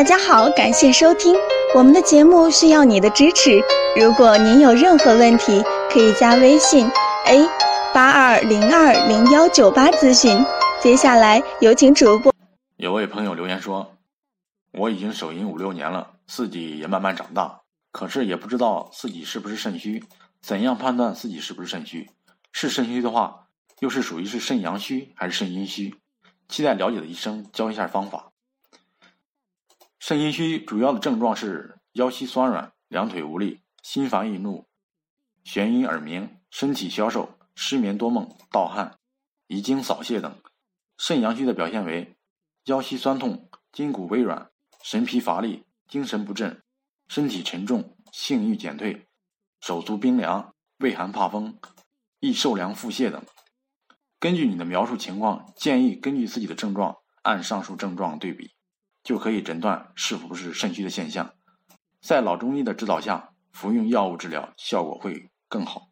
大家好，感谢收听我们的节目，需要你的支持。如果您有任何问题，可以加微信 a 八二零二零幺九八咨询。接下来有请主播。有位朋友留言说：“我已经手淫五六年了，自己也慢慢长大，可是也不知道自己是不是肾虚，怎样判断自己是不是肾虚？是肾虚的话，又是属于是肾阳虚还是肾阴虚？期待了解的医生教一下方法。”肾阴虚主要的症状是腰膝酸软、两腿无力、心烦易怒、眩晕耳鸣、身体消瘦、失眠多梦、盗汗、遗精扫泄等。肾阳虚的表现为腰膝酸痛、筋骨微软、神疲乏力、精神不振、身体沉重、性欲减退、手足冰凉、畏寒怕风、易受凉腹泻等。根据你的描述情况，建议根据自己的症状按上述症状对比。就可以诊断是否是肾虚的现象，在老中医的指导下服用药物治疗，效果会更好。